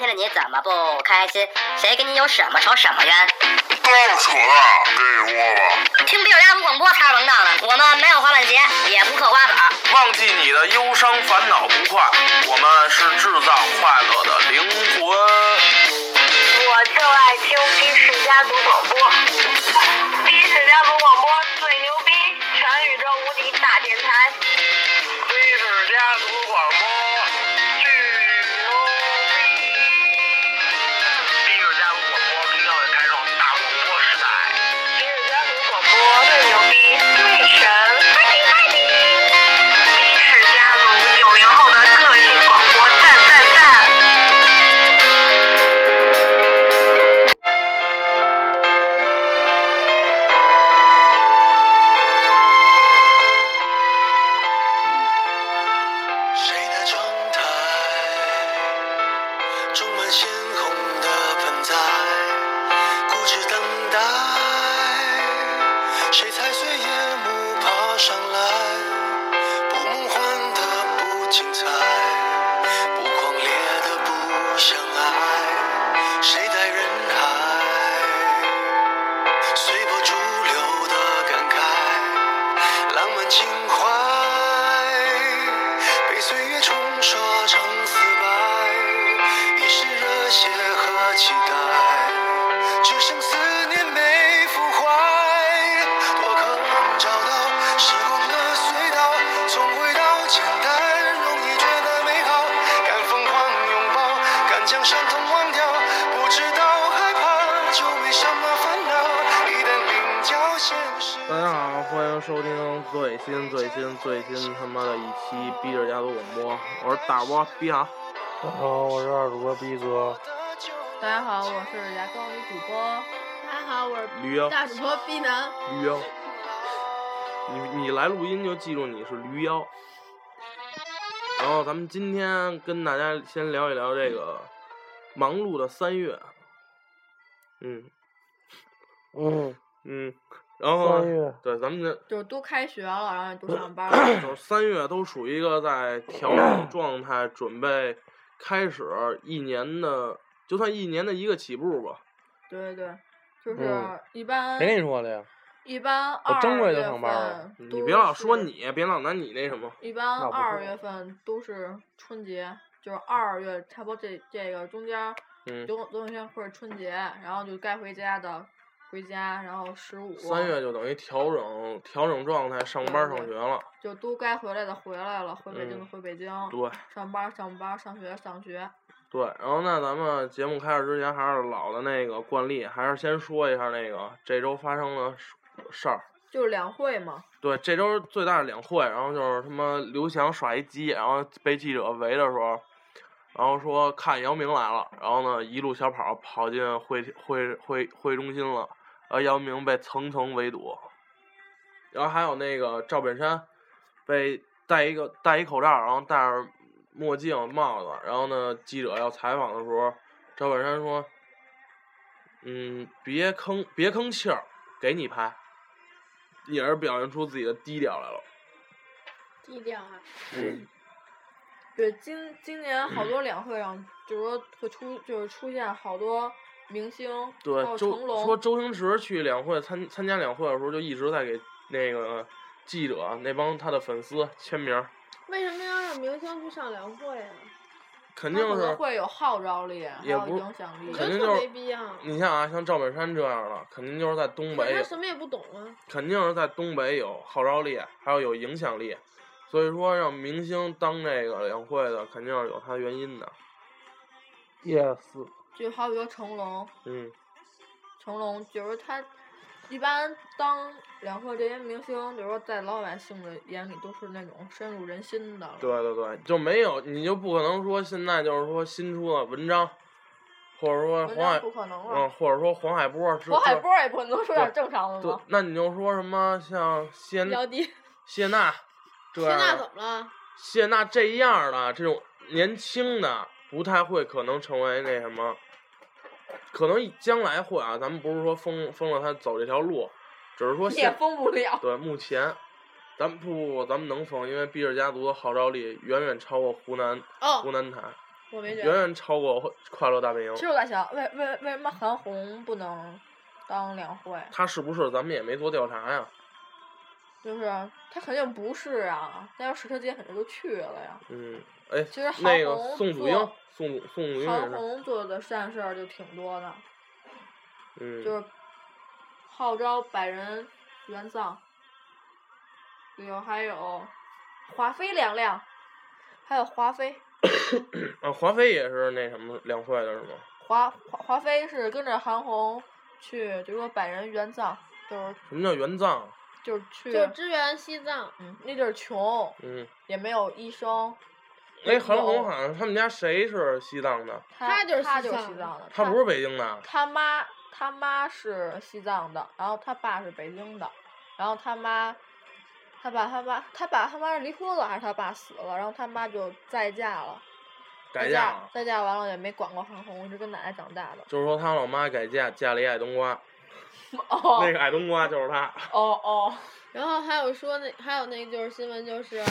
天的你怎么不开心？谁跟你有什么仇什么冤？够扯了，给我吧。听比尔家族广播才是王道的，我们没有滑板鞋，也不嗑瓜子儿。忘记你的忧伤、烦恼、不快，我们是制造快乐的灵魂。我就爱听新世家族广播，忘掉，不知道害怕就没什么烦恼，一旦领教现实。大家好，欢迎收听最新最新最新他妈的一期逼着家族广播，我是大波逼好。大家好，我是二主播逼哥。大家好，我是牙膏女主播。大家好，我是驴妖，大主播逼男。驴妖。你你来录音就记住你是驴妖。然后咱们今天跟大家先聊一聊这个忙碌的三月。嗯嗯，嗯，然后三月对咱们这就是都开学了，然后都上班了。就是三月都属于一个在调整 状态，准备开始一年的，就算一年的一个起步吧。对对对，就是嗯一般谁跟你说的呀？一般我正二月月就上班了份你别老说你，别老拿你那什么。一般二月份都是春节，就是二月差不多这这个中间儿嗯，总总有一天会是春节，然后就该回家的回家，然后十五三月就等于调整调整状态，上班上学了。就都该回来的回来了，回北京的嗯回北京，对上班上班，上学上学。对，然后那咱们节目开始之前，还是老的那个惯例，还是先说一下那个这周发生的事事儿。就是两会嘛，对，这周最大的两会，然后就是他妈刘翔耍一鸡，然后被记者围的时候，然后说看姚明来了，然后呢一路小跑跑进会会会会中心了，然后姚明被层层围堵，然后还有那个赵本山被戴一个戴一口罩，然后戴着墨镜帽子，然后呢记者要采访的时候，赵本山说，嗯，别吭别吭气儿，给你拍。也是表现出自己的低调来了。低调啊！嗯，对，今今年好多两会上，就是说会出，就是出现好多明星，还对，成龙，说周星驰去两会参参加两会的时候，就一直在给那个记者那帮他的粉丝签名儿，为什么要让明星去上两会啊？肯定是。会有号召力，还有也不影响力肯定就是没必要。你像啊，像赵本山这样的，肯定就是在东北他什么也不懂啊。肯定是在东北有号召力，还有有影响力。所以说，让明星当这个两会的，肯定是有他原因的。yes，就好比说成龙，嗯，成龙就是他，一般当两会这些明星，就是说在老百姓的眼里都是那种深入人心的。对对对，就没有你就不可能说现在就是说新出的文章，或者说黄海嗯，或者说黄海波黄海波也不能说点正常的对吗？，那你就说什么像谢娜这谢娜怎么了？谢娜这样的这种年轻的，不太会可能成为那什么，可能将来会啊。咱们不是说封封了他走这条路，只是说也现封不了。对目前，咱们不不不，咱们能封，因为毕氏家族的号召力远远超过湖南哦湖，南台。远我没觉得。远超过《快乐大本营其》。实我在想，为为为什么韩红不能当两会？他是不是咱们也没做调查呀？就是他肯定不是啊，那要是他姐肯定就去了呀。嗯，哎其实，韩那个红宋祖英，宋祖宋祖英韩，红做的善事儿就挺多的，嗯，就是号召百人援藏，有还有华妃娘娘，还有华妃，啊，华妃也是那什么两会的是吗？华华华妃是跟着韩红去，就说百人援藏，就是什么叫援藏？就是去，就支援西藏，嗯，那地儿穷，嗯，也没有医生，哎，韩红好像他们家谁是西藏的？他他就是他就是西藏的他不是北京的。他妈他妈是西藏的，然后他爸是北京的，然后他妈，他爸他妈他爸他妈是离婚了还是他爸死了，然后他妈就再嫁了，改嫁了，再嫁完了也没管过韩红，一直跟奶奶长大的。就是说他老妈改嫁，嫁了一爱冬瓜，哦那个矮冬瓜就是他。哦哦，然后还有说那还有那个就是新闻就是，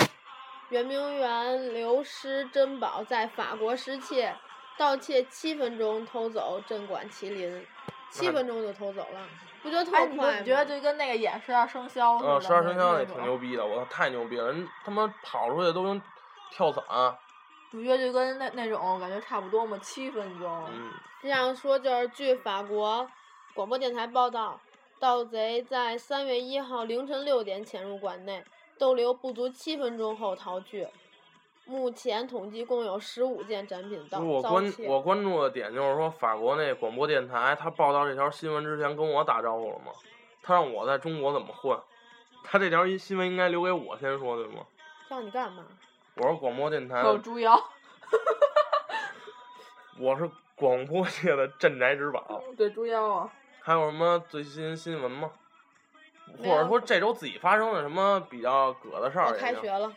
圆明园流失珍宝在法国失窃，盗窃七分钟偷走镇馆麒麟，七分钟就偷走了，不觉得特快吗？你觉得就跟那个演十二生肖似十二生肖也挺牛逼的，我太牛逼了，人他妈跑出去都能跳伞。不觉得就跟那那种感觉差不多嘛？七分钟。嗯，这样说就是据法国广播电台报道，盗贼在三月一号凌晨六点潜入馆内，逗留不足七分钟后逃去。目前统计共有十五件展品盗我关盗。我关注的点就是说，法国那广播电台他报道这条新闻之前跟我打招呼了吗？他让我在中国怎么混？他这条新闻应该留给我先说对吗？叫你干嘛？我是广播电台还有的，猪腰，我是广播界的镇宅之宝。对猪妖啊。还有什么最新新闻吗？或者说这周自己发生了什么比较葛的事儿？我开学，了，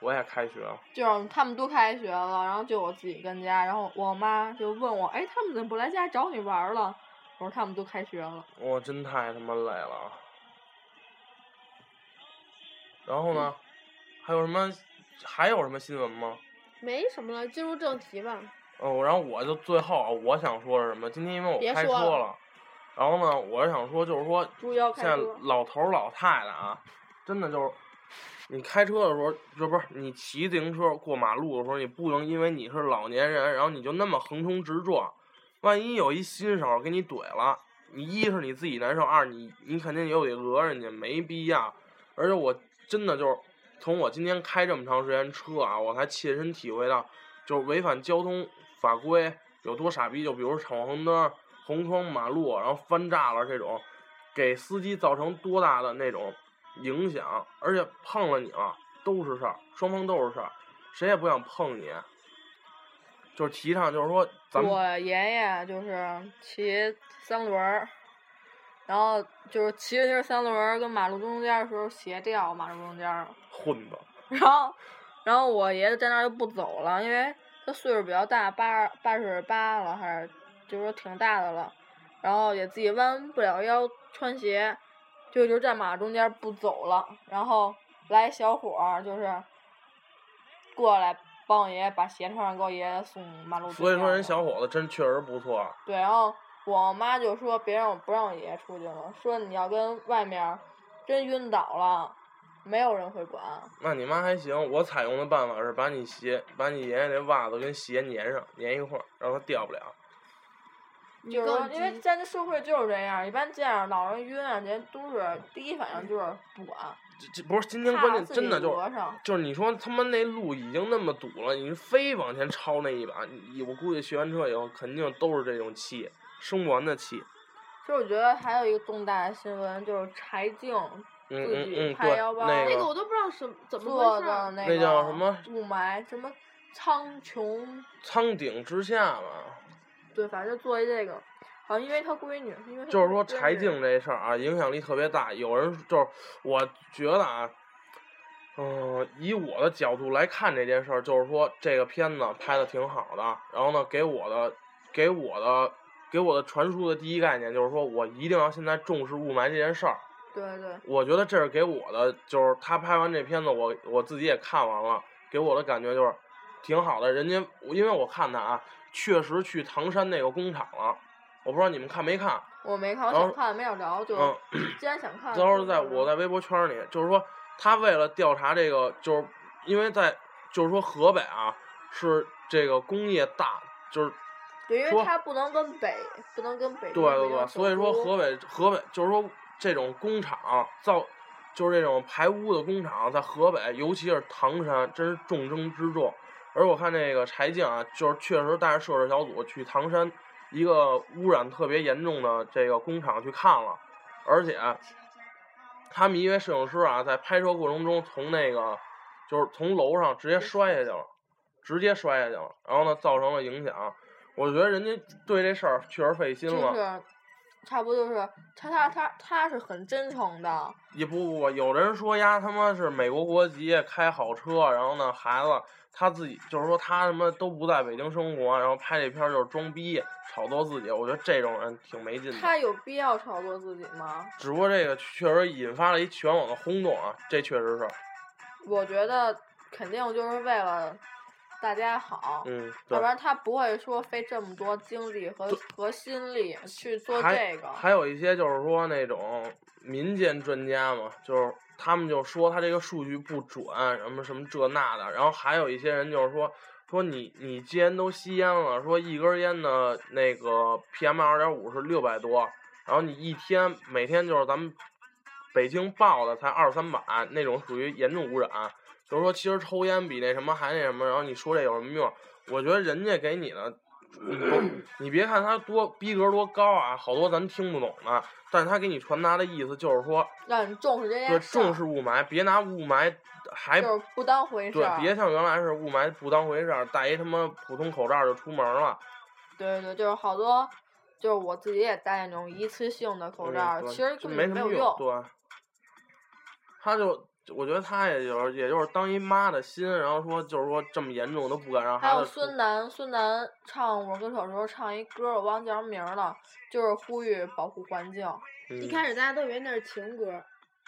我也开学了。就是他们都开学了，然后就我自己跟家，然后我妈就问我，哎，他们怎么不来家找你玩了？我说他们都开学了。我真太他妈累了。然后呢？还有什么？还有什么新闻吗？没什么了，进入正题吧。哦，然后我就最后啊我想说是什么？今天因为我开车了然后呢，我是想说，就是说，猪腰现在车。老头儿老太太啊，真的就是，你开车的时候，这不是你骑自行车过马路的时候，你不能因为你是老年人，然后你就那么横冲直撞，万一有一新手给你怼了，你一是你自己难受，二你你肯定又得讹人家，没必要。而且我真的就是从我今天开这么长时间车啊，我才切身体会到，就是违反交通法规有多傻逼。就比如闯红灯、红窗马路，然后翻栅了这种，给司机造成多大的那种影响，而且碰了你了都是事儿，双方都是事儿，谁也不想碰你。就是提倡，就是说咱们我爷爷就是骑三轮儿，然后就是骑着这三轮儿跟马路中间儿的时候斜掉马路中间儿了，混子，然后然后我爷爷在那儿就不走了，因为他岁数比较大，八八十八了还是就是说挺大的了，然后也自己弯不了腰穿鞋，就就站马中间不走了，然后来小伙儿就是过来帮我爷爷把鞋穿上，给我爷爷送马路中所以说人小伙子真确实不错。对，然后我妈就说别让我不让我爷爷出去了，说你要跟外面儿真晕倒了，没有人会管。那你妈还行，我采用的办法是把你鞋，把你爷爷那袜子跟鞋粘上，粘一块儿，让它掉不了。就是，因为现在社会就是这样，一般这样老人晕啊，这都是第一反应就是不管，这这不是今天关键，真的就。就是你说他妈那路已经那么堵了，你非往前超那一把，你我估计学完车以后肯定都是这种气，生不完的气。其实我觉得还有一个重大的新闻就是柴静嗯自己拍腰包那那个个我都不知道什怎么做回事儿。的那那叫什么雾霾什么苍穹，苍顶之下嘛，对，反正就做一这个，好像因为他闺女，因为就是说柴静这事儿啊，影响力特别大。有人就是我觉得啊，嗯、以我的角度来看这件事儿，就是说这个片子拍的挺好的，然后呢，给我的给我的给我的传输的第一概念就是说我一定要现在重视雾霾这件事儿。对对。我觉得这是给我的，就是他拍完这片子，我我自己也看完了，给我的感觉就是，挺好的。人家因为我看他啊，确实去唐山那个工厂了，我不知道你们看没看。我没看，我想看没找着，就嗯 既然想看，到时候在我在微博圈里，就是说他为了调查这个，就是因为在就是说河北啊是这个工业大，就是对，因为说它不能跟北，不能跟北对对对，所以说河北河北就是说这种工厂造，就是这种排污的工厂在河北，尤其是唐山，真是重中之重。而我看那个柴静啊，就是确实带着摄制小组去唐山一个污染特别严重的这个工厂去看了，而且他们一位摄影师啊，在拍摄过程中从那个就是从楼上直接摔下去了，直接摔下去了，然后呢造成了影响。我觉得人家对这事儿确实费心了。就是差不多就是他他他他是很真诚的，也不不不，有人说呀，他妈是美国国籍，开好车，然后呢，孩子他自己就是说他他妈都不在北京生活，然后拍这片儿就是装逼，炒作自己。我觉得这种人挺没劲的。他有必要炒作自己吗？只不过这个确实引发了一全网的轰动啊，这确实是，我觉得肯定就是为了大家好，嗯，要不。然他不会说费这么多精力和和心力去做这个。还有一些就是说那种民间专家嘛，就是他们就说他这个数据不准，什么什么这那的。然后还有一些人就是说说你你既然都吸烟了，说一根烟的那个 PM 二点五是六百多，然后你一天每天就是咱们北京报的才二三百，那种属于严重污染。就是说，其实抽烟比那什么还那什么，然后你说这有什么用？我觉得人家给你的，你别看他多逼格多高啊，好多咱听不懂的，但是他给你传达的意思就是说，让你重视这件对，重视雾霾，别拿雾霾还就是不当回事对，儿。别像原来是雾霾不当回事儿，戴一他妈普通口罩就出门了。对对，就是好多，就是我自己也戴那种一次性的口嗯罩，对其实就根没什么用。对，他就我觉得他也就是也就是当一妈的心，然后说就是说这么严重都不敢让还有孩子出孙楠，孙楠唱《我歌手》时候唱一歌，我忘叫什么名儿了，就是呼吁保护环境。嗯一开始大家都以为那是情歌，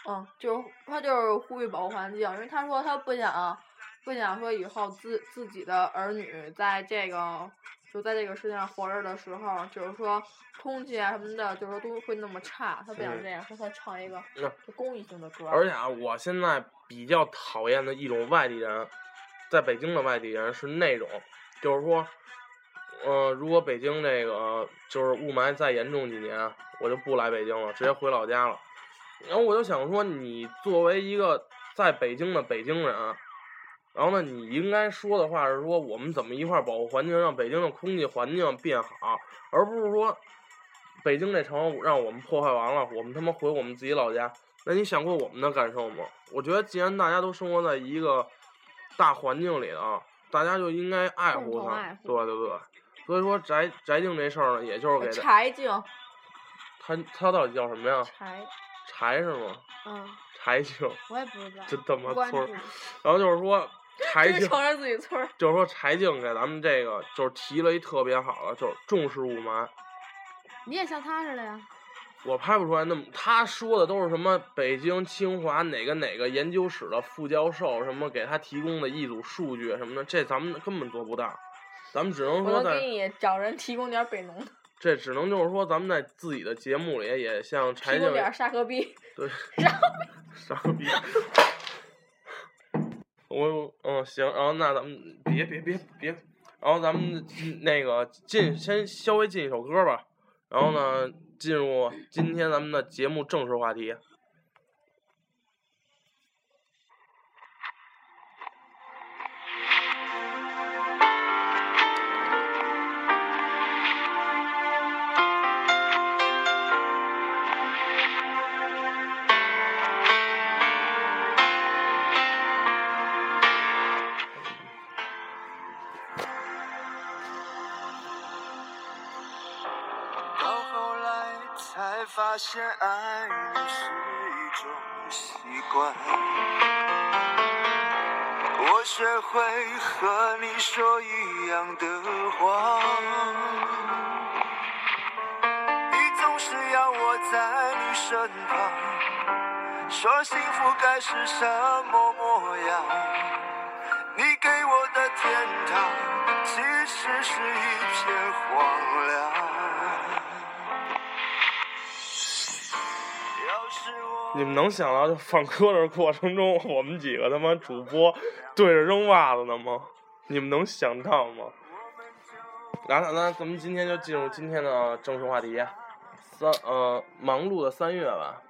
嗯，就是他就是呼吁保护环境，因为他说他不想不想说以后自自己的儿女在这个就在这个世界上活着的时候，就是说空气啊什么的，就是说都会那么差，他不想嗯这样，所以他唱一个就公益性的歌。而且啊，我现在比较讨厌的一种外地人，在北京的外地人是那种，就是说，呃，如果北京这个就是雾霾再严重几年，我就不来北京了，直接回老家了。然后我就想说，你作为一个在北京的北京人，然后呢，你应该说的话是说，我们怎么一块儿保护环境，让北京的空气环境变好，而不是说北京这城让我们破坏完了，我们他妈回我们自己老家。那你想过我们的感受吗？我觉得既然大家都生活在一个大环境里啊，大家就应该爱护它。对对对，所以说宅宅静这事儿呢，也就是给他柴静，他他到底叫什么呀？柴，柴是吗？嗯，柴静，我也不知道，真他妈不关村儿。然后就是说柴静，承认自己村。就是说柴静给咱们这个就是提了一特别好的，就是重视雾霾。你也像他似的呀，我拍不出来那么，他说的都是什么北京清华哪个哪个研究室的副教授什么给他提供的一组数据什么的，这咱们根本做不到，咱们只能说在能给你找人提供点儿北农的，这只能就是说咱们在自己的节目里也像柴静提供点儿沙河币。对，傻逼。我嗯行，然后那咱们别别别别，然后咱们那个进先稍微进一首歌吧，然后呢进入今天咱们的节目正式话题。现，爱你是一种习惯。我学会和你说一样的话，你总是要我在你身旁，说幸福该是什么模样。你给我的天堂，其实是一片荒凉。你们能想到就放歌的过程中，我们几个他妈主播 对着扔袜子呢吗？你们能想到吗？来，那那咱们今天就进入今天的正式话题，三呃忙碌的三月吧。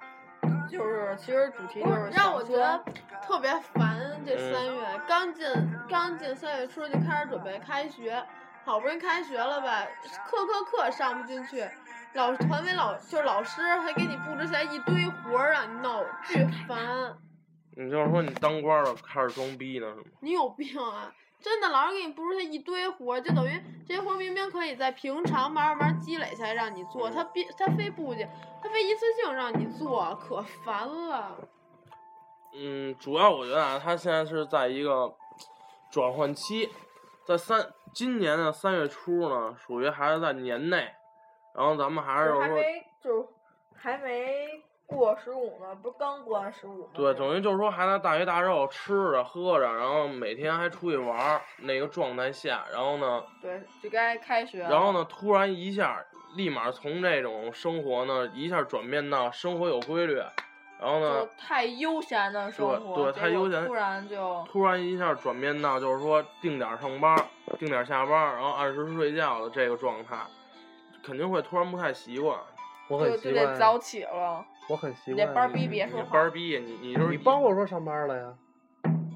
就是其实主题就是让我觉得特别烦。这三月、刚进刚进三月初就开始准备开学，好不容易开学了吧，课课课上不进去，老团委老就是老师还给你布置下来一堆活儿让你弄，巨烦。你就是说你当官了开始装逼呢是吗？你有病啊！真的，老师给你布置下一堆活儿，就等于这些活儿明明可以在平常慢慢慢积累下来让你做，他必他非不去，他非一次性让你做，可烦了。嗯，主要我觉得啊，他现在是在一个转换期，在三今年的三月初呢，属于还是在年内，然后咱们还是就是还说，没就是还没过十五呢，不是刚过完十五吗？对，等于就是说还在大鱼大肉吃着喝着，然后每天还出去玩儿那个状态下，然后呢，对，就该开学了。然后呢，突然一下，立马从这种生活呢，一下转变到生活有规律，然后呢，太悠闲的生活，对对太悠闲突然就突然一下转变到就是说定点儿上班儿，定点儿下班儿，然后按时睡觉的这个状态，肯定会突然不太习惯。我就很习惯就得，早起了。我很习你惯。这班儿逼别你说话。班儿逼，你你就是你帮我说上班了呀？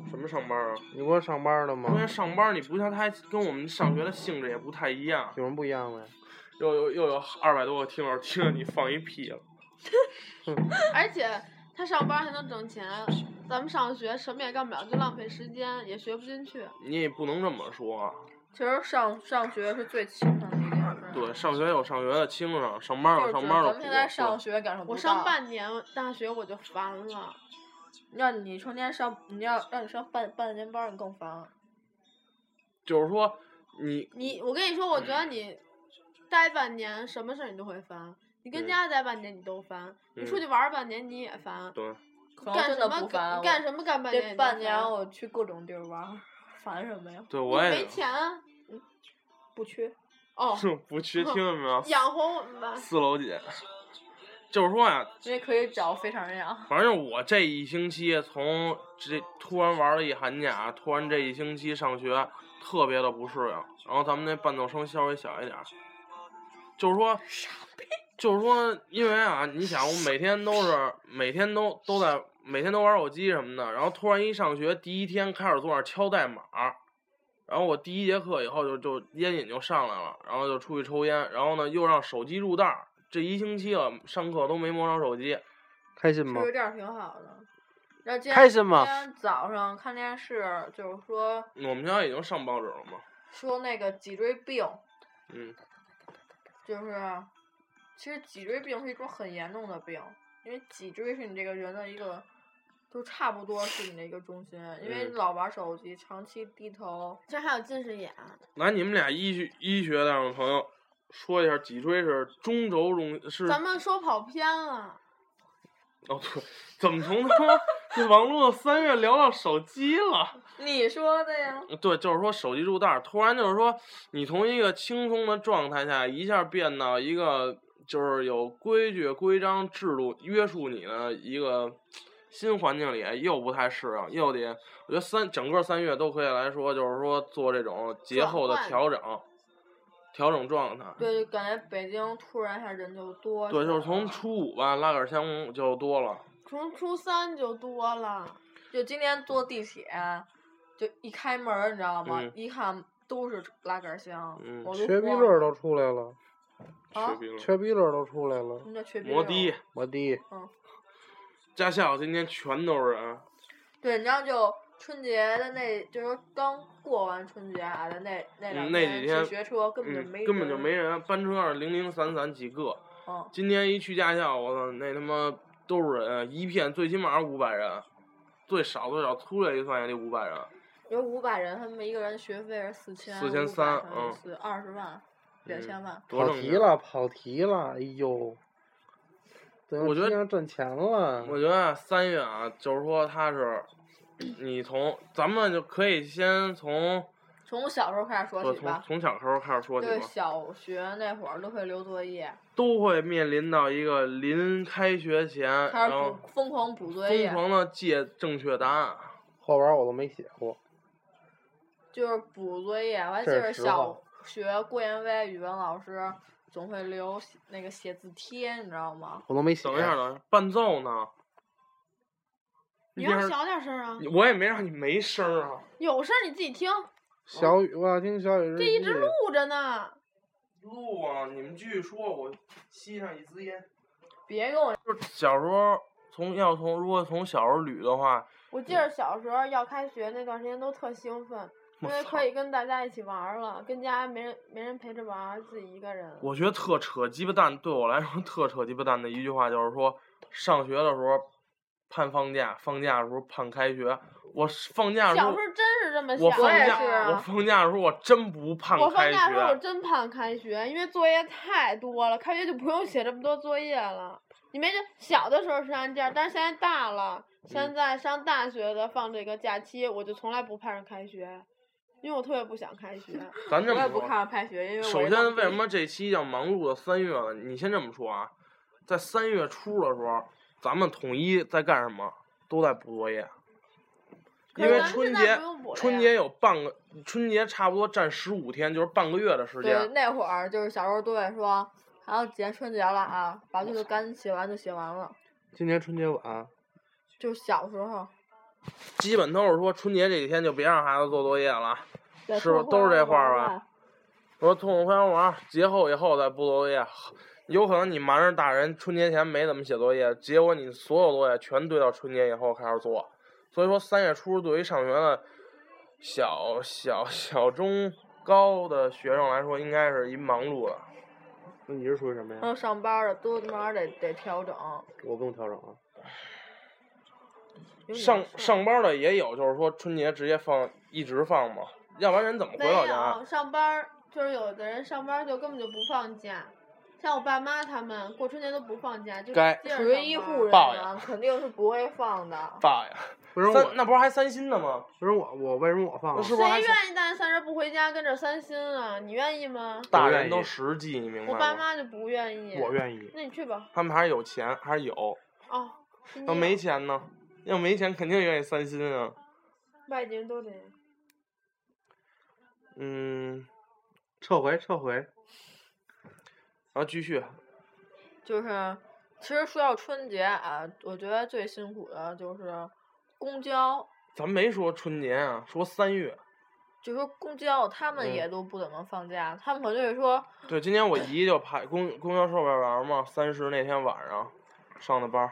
什么上班儿啊？你不是上班了吗因？为上班儿你不像他跟我们上学的性质也不太一样，有什么不一样的呀？又有又有二百多个听友听着你放一屁了。而且他上班还能挣钱，咱们上学什么也干不了，就浪费时间，也学不进去。你也不能这么说啊。其实上上学是最轻松的。对，上学有上学的轻省，上班有上班的们现在上学感受不我。上半年大学我就烦了，让你成天上，你要让你上半半年班，你更烦。就是说你你我跟你说，我觉得你待半年，什么事儿你都会烦。你跟嗯家待半年你都烦，你出嗯去玩儿半年你也烦，对，干什么不烦。干什么干半年这半年我去各种地儿玩儿，烦什么呀？对我也没钱啊不去。哦，不去，听见没有？养活我们吧。四楼姐，就是说呀，因为可以找非常人。反正我这一星期从这突然玩了一寒假，突然这一星期上学特别的不适应，然后咱们那伴奏声稍微小一点，就是说，就是说，因为啊，你想我每天都是每天都都在每天都玩手机什么的，然后突然一上学第一天开始坐那敲代码儿，然后我第一节课以后就就烟瘾就上来了，然后就出去抽烟，然后呢又让手机入袋儿，这一星期了上课都没摸着手机。开心吗吃？点儿挺好的。然后今天开心吗今天早上看电视，就是说我们学校已经上报纸了吗，说那个脊椎病，嗯，就是其实脊椎病是一种很严重的病，因为脊椎是你这个人的一个，都差不多是你的一个中心，因为嗯老玩手机，长期低头，这还有近视眼，来，你们俩医学医学上的朋友说一下，脊椎是中轴中是咱们说跑偏了。哦对，怎么从他妈这网络三月聊到手机了？你说的呀？对，就是说手机入袋儿，突然就是说你从一个轻松的状态下，一下变到一个就是有规矩、规章制度约束你的一个新环境里，又不太适应，又得我觉得三整个三月都可以来说，就是说做这种节后的调整，调整状态。对，就感觉北京突然一下人就多对，就是从初五吧，拉杆箱就多了。从初三就多了，就今天坐地铁，就一开门儿，你知道吗？嗯一看都是拉杆箱，嗯缺逼乐儿都出来了，啊缺？病了缺鼻乐儿都出来了什。么叫缺鼻摩的、摩的，驾校今天全都是人。对，你知道就春节的那，就是刚过完春节啊的那那那几天骑学车根本就嗯没，根本就人没人，班车上零零散散几个。哦，今天一去驾校，我操，那他妈都是人，一片最起码五百人，最少最少粗略一算也得五百人。有五百人，他们一个人学费是四千，四千三嗯四二十万，两千万。跑。题了，跑题了，哎呦！等我觉得要挣钱了。我觉得啊三月啊，就是说他是，你从咱们就可以先从从小时候开始说起吧，从小时候开始说起对，小学那会儿都会留作业，都会面临到一个临开学前，开始然后补疯狂补作业疯，狂的借正确答案。后边我都没写过。就是补作业。我还记得是小学郭彦威语文老师总会留那个写字贴，你知道吗？我都没写。等一下，等一下，伴奏呢？你要小点声啊！我也没让你没声啊。有声你自己听，小雨，我要听小雨。这一直录着呢。录啊！你们继续说，我吸上一支烟。别跟我，就是小时候从要从如果从小时候捋的话，我记得小时候要开学那段时间都特兴奋，因为可以跟大家一起玩儿了，跟家没人没人陪着玩儿，自己一个人。我觉得特扯鸡巴蛋，对我来说特扯鸡巴蛋的一句话就是说，上学的时候盼放假，放假的时候盼开学。我放假的时候小时候，真是这么我放想的。也假啊我放假的时候我真不盼我放假的时候我。真盼开学，因为作业太多了，开学就不用写这么多作业了。你没这小的时候是按这样，但是现在大了，现嗯在上大学的放这个假期，我就从来不盼着开学，因为我特别不想开学。咱 这么我也不说，看开学，因为首先为什么这期叫忙碌的三月呢？你先这么说啊，在三月初的时候，咱们统一在干什么？都在补作业。因为春节春节有半个，春节差不多占十五天，就是半个月的时间对间。那会儿就是小时候都会说，还有几天春节了啊，把这个赶紧写完就写完了。今年春节晚，就是小时候，基本都是说春节这几天就别让孩子做作业了，是不都是这话儿吧？说痛痛快快玩儿，节后以后再补作业。有可能你瞒着大人春节前没怎么写作业，结果你所有作业全堆到春节以后开始做。所以说三月初对于上学的小小小中高的学生来说，应该是一忙碌的。那你是属于什么呀？还有上班儿的都他妈得得调整。我不用调整啊。上上班的也有，就是说春节直接放一直放嘛，要不然人怎么回没老家？有上班儿，就是有的人上班儿就根本就不放假，像我爸妈他们过春节都不放假，就该属于医护人员，肯定是不会放的。爸呀，不是我？那不是还三薪呢吗？不是我我为什么我放啊？是不是谁愿意大年三十不回家跟着三薪啊？你愿意吗？大人都实际，你明白吗我爸？妈就不愿意。我愿意。那你去吧。他们还是有钱，还是有。哦。那没钱呢？要没钱肯定愿意三薪啊。外地人都这样。嗯，撤回，撤回。然后继续，就是，其实说到春节啊，我觉得最辛苦的就是公交，咱没说春节啊，说三月。就说公交他们嗯也都不怎么放假，他们可能就是说，对，今天我姨就排公公交售票员嘛，三十那天晚上上的班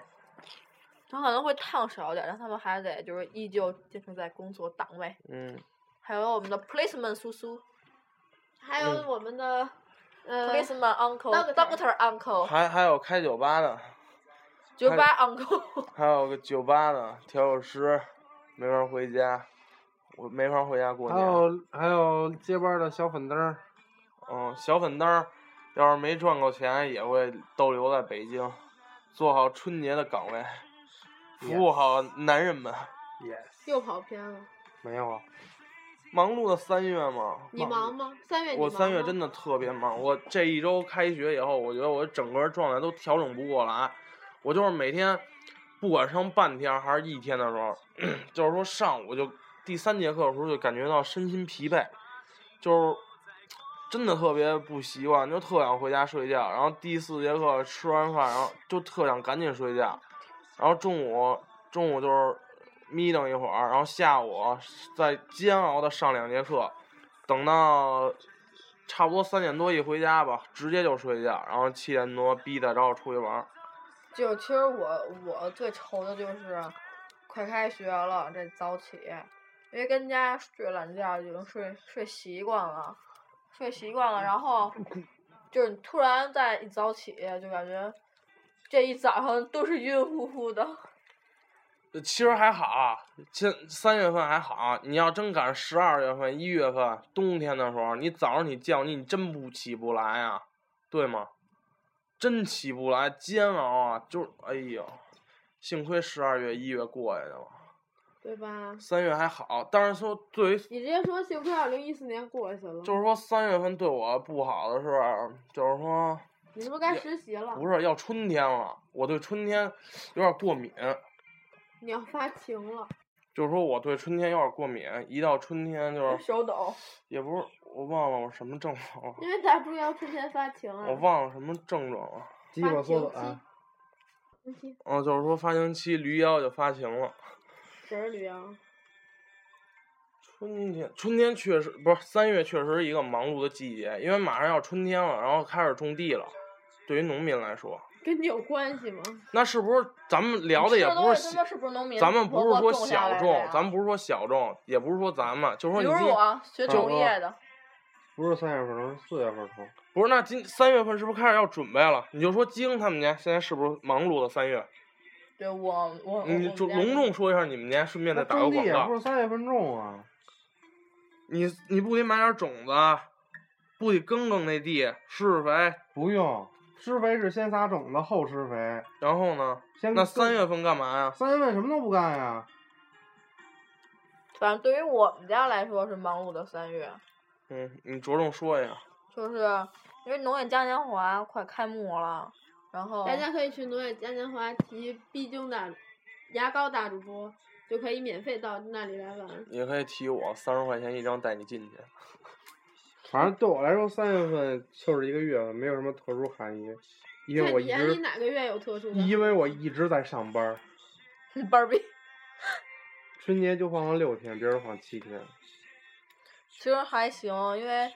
儿。他可能会烫少点儿，但他们还得就是依旧坚持在工作岗位。嗯，还有我们的 policeman 叔叔还有嗯我们的，呃，，policeman uncle、doctor doctor uncle、还还有开酒吧的，酒吧 uncle，还有个酒吧的调酒师，没法回家，我没法回家过年。还有还有接班的小粉灯儿，嗯，小粉灯儿要是没赚够钱，也会逗留在北京，做好春节的岗位，服务好男人们。yes，又跑偏了。没有啊。忙碌的三月嘛，你忙吗？三月我三月真的特别忙，我这一周开学以后，我觉得我整个状态都调整不过来。我就是每天，不管上半天还是一天的时候，就是说上午就第三节课的时候就感觉到身心疲惫，就是真的特别不习惯，就特想回家睡觉。然后第四节课吃完饭，然后就特想赶紧睡觉。然后中午中午就是眯瞪一会儿，然后下午再煎熬的上两节课，等到差不多三点多一回家吧，直接就睡觉，然后七点多逼的找我出去玩儿。就其实我我最愁的就是快开学了，这早起，因为跟家睡懒觉已经睡睡习惯了，睡习惯了，然后就是突然再一早起，就感觉这一早上都是晕乎乎的。呃其实还好啊，现三月份还好啊，你要真赶十二月份、一月份冬天的时候，你早上你叫你，你真不起不来啊，对吗？真起不来，煎熬啊，就是哎呦，幸亏十二月、一月过去的了。对吧？三月还好，但是说对于你直接说幸亏二零一四年过去了。就是说三月份对我不好的是，就是说你是不是该实习了？不是要春天了，我对春天有点过敏，你要发情了。就是说我对春天有点过敏，一到春天就是手抖。也不是我忘了我什么症状了，因为咱不是要春天发情啊。我忘了什么症状了。鸡巴缩发短情，期嗯，就是说发情期驴腰就发情了。谁是驴腰？春天，春天确实不是三月，确实是一个忙碌的季节，因为马上要春天了，然后开始种地了。对于农民来说，跟你有关系吗？那是不是咱们聊的也不是小是是不是农民？咱们不是说小众，啊咱们不是说小众，也不是说咱们，就是说你比如我学就农业的，不是三月份种，是四月份种。不是那今三月份是不是开始要准备了？你就说京他们家现在是不是忙碌的三月？对我我你就隆重说一下你们家，顺便再打个种地广告也不。是三月份种啊，你你不得买点种子，不得耕耕那地，施施肥，不用施肥是先撒种子后施肥。然后呢？先那三月份干嘛呀？三月份什么都不干呀？反正对于我们家来说是忙碌的三月，嗯，你着重说一下。就是因为农业嘉年华快开幕了，然后大家可以去农业嘉年华提必经大牙膏大主播，就可以免费到那里来玩。也可以提我三十块钱一张带你进去。反正对我来说，三月份就是一个月份，没有什么特殊含义，因为我一你眼里直哪个月有特殊的？因为我一直在上班儿，班儿逼。春节就放了六天，别人放七天。其实还行，因为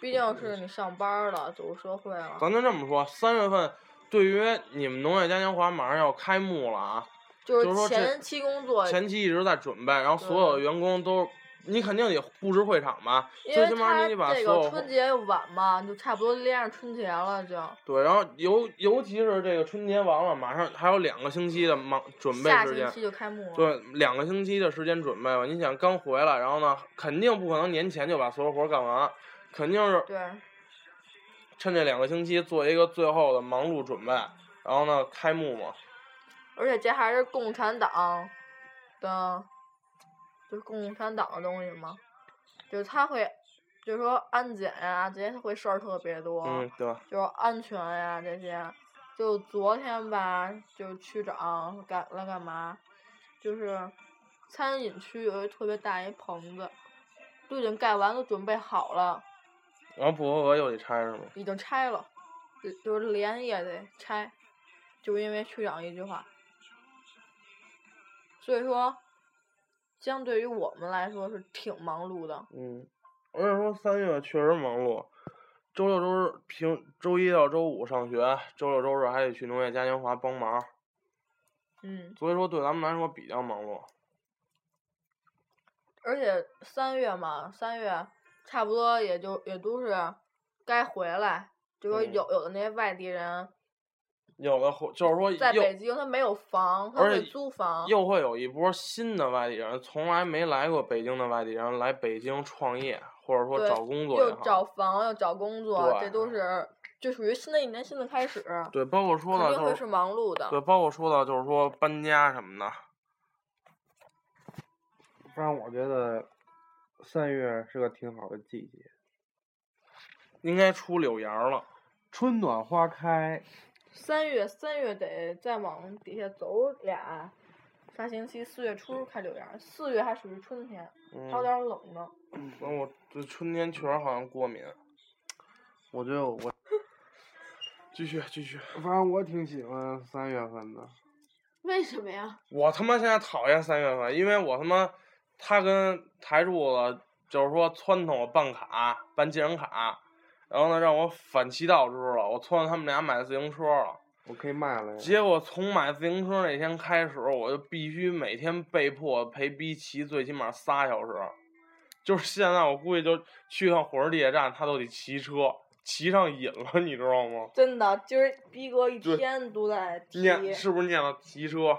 毕竟是你上班了，走入社会了。咱就这么说，三月份对于你们农业嘉年华马上要开幕了啊，就就是说前期工作，前期一直在准备，然后所有的员工都，你肯定得布置会场吧？最起码他你得把这个所有春节又晚嘛，就差不多连上春节了就。对，然后尤尤其是这个春节完了，马上还有两个星期的忙准备时间。下星期就开幕了。对，两个星期的时间准备吧。你想刚回来，然后呢，肯定不可能年前就把所有活儿干完，肯定是对，趁这两个星期做一个最后的忙碌准备，然后呢开幕嘛。而且这还是共产党的，就是共产党的东西嘛，就是他会，就是说安检呀、这些他会事儿特别多。嗯，对。就是安全呀这些，就昨天吧，就区长干来干嘛，就是餐饮区有一特别大一棚子，都已经盖完，都准备好了，然后不合格又得拆是吗？已经拆了，就就是连夜得拆，就因为区长一句话。所以说，相对于我们来说是挺忙碌的。嗯，而且说三月确实忙碌，周六周日平周一到周五上学，周六周日还得去农业嘉年华帮忙，嗯，所以说对咱们来说比较忙碌。而且三月嘛，三月差不多也就也都是该回来，就说嗯有有的那些外地人有的会就是说在北京他没有房，他会而且租房，又会有一波新的外地人，从来没来过北京的外地人来北京创业，或者说找工作也又找。房又找工作，这都是就属于新的一年新的开始，对，包括说到就是肯定会是忙碌的。对，包括说到就是说搬家什么的。反正我觉得三月是个挺好的季节，应该出柳芽了。春暖花开。三月三月得再往底下走俩，啥星期？四月初开柳芽，四月还属于春天，还有嗯，点儿冷呢。嗯我对春天确实好像过敏。我觉得我，继续继续，反正我挺喜欢三月份的。为什么呀？我他妈现在讨厌三月份，因为我他妈他跟台柱子就是说撺掇我办卡办健身卡，然后呢让我反其道之了，我撺掇他们俩买自行车了。我可以卖了呀。结果从买自行车那天开始，我就必须每天被迫陪逼骑最起码仨小时。就是现在我估计就去趟火车地铁站，他都得骑车，骑上瘾了，你知道吗？真的，今儿逼哥一天都在提，念是不是念了骑车？